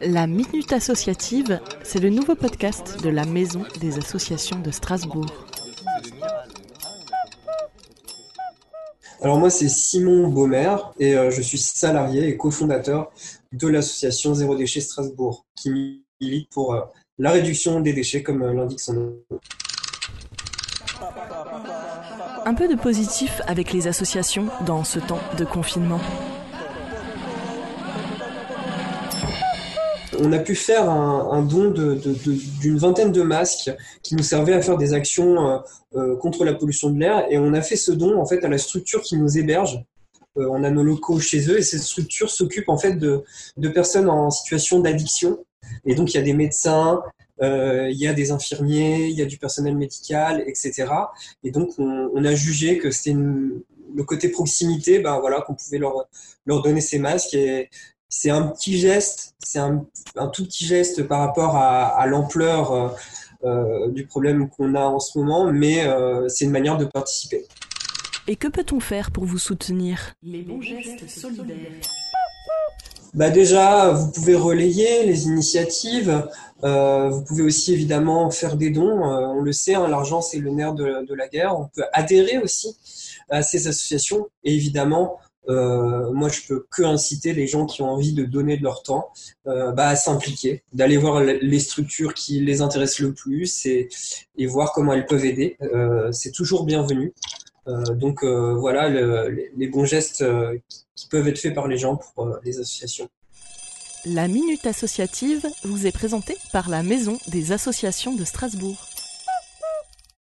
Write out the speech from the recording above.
La Minute Associative, c'est le nouveau podcast de la Maison des Associations de Strasbourg. Alors moi c'est Simon Baumer et euh, je suis salarié et cofondateur de l'association Zéro Déchet Strasbourg qui milite pour euh, la réduction des déchets comme euh, l'indique son nom. Un peu de positif avec les associations dans ce temps de confinement. On a pu faire un, don d'une vingtaine de masques qui nous servaient à faire des actions euh, euh, contre la pollution de l'air. Et on a fait ce don en fait à la structure qui nous héberge. Euh, on a nos locaux chez eux et cette structure s'occupe en fait de, personnes en situation d'addiction. Et donc il y a des médecins, il y a des infirmiers, il y a du personnel médical, etc. Et donc on, a jugé que c'était le côté proximité, ben voilà, qu'on pouvait leur, leur donner ces masques et, c'est un petit geste, c'est un, tout petit geste par rapport à, l'ampleur euh, euh, du problème qu'on a en ce moment, mais euh, c'est une manière de participer. Et que peut-on faire pour vous soutenir? Les bons gestes solidaires. Bah déjà, vous pouvez relayer les initiatives. vous pouvez aussi évidemment faire des dons. on le sait, hein, l'argent c'est le nerf de, de, la guerre. On peut adhérer aussi à ces associations et évidemment euh, moi, je peux que inciter les gens qui ont envie de donner de leur temps euh, bah, à s'impliquer, d'aller voir les structures qui les intéressent le plus et, voir comment elles peuvent aider. Euh, c'est toujours bienvenu. Donc voilà le, les bons gestes qui peuvent être faits par les gens pour les associations. La Minute Associative vous est présentée par la Maison des Associations de Strasbourg.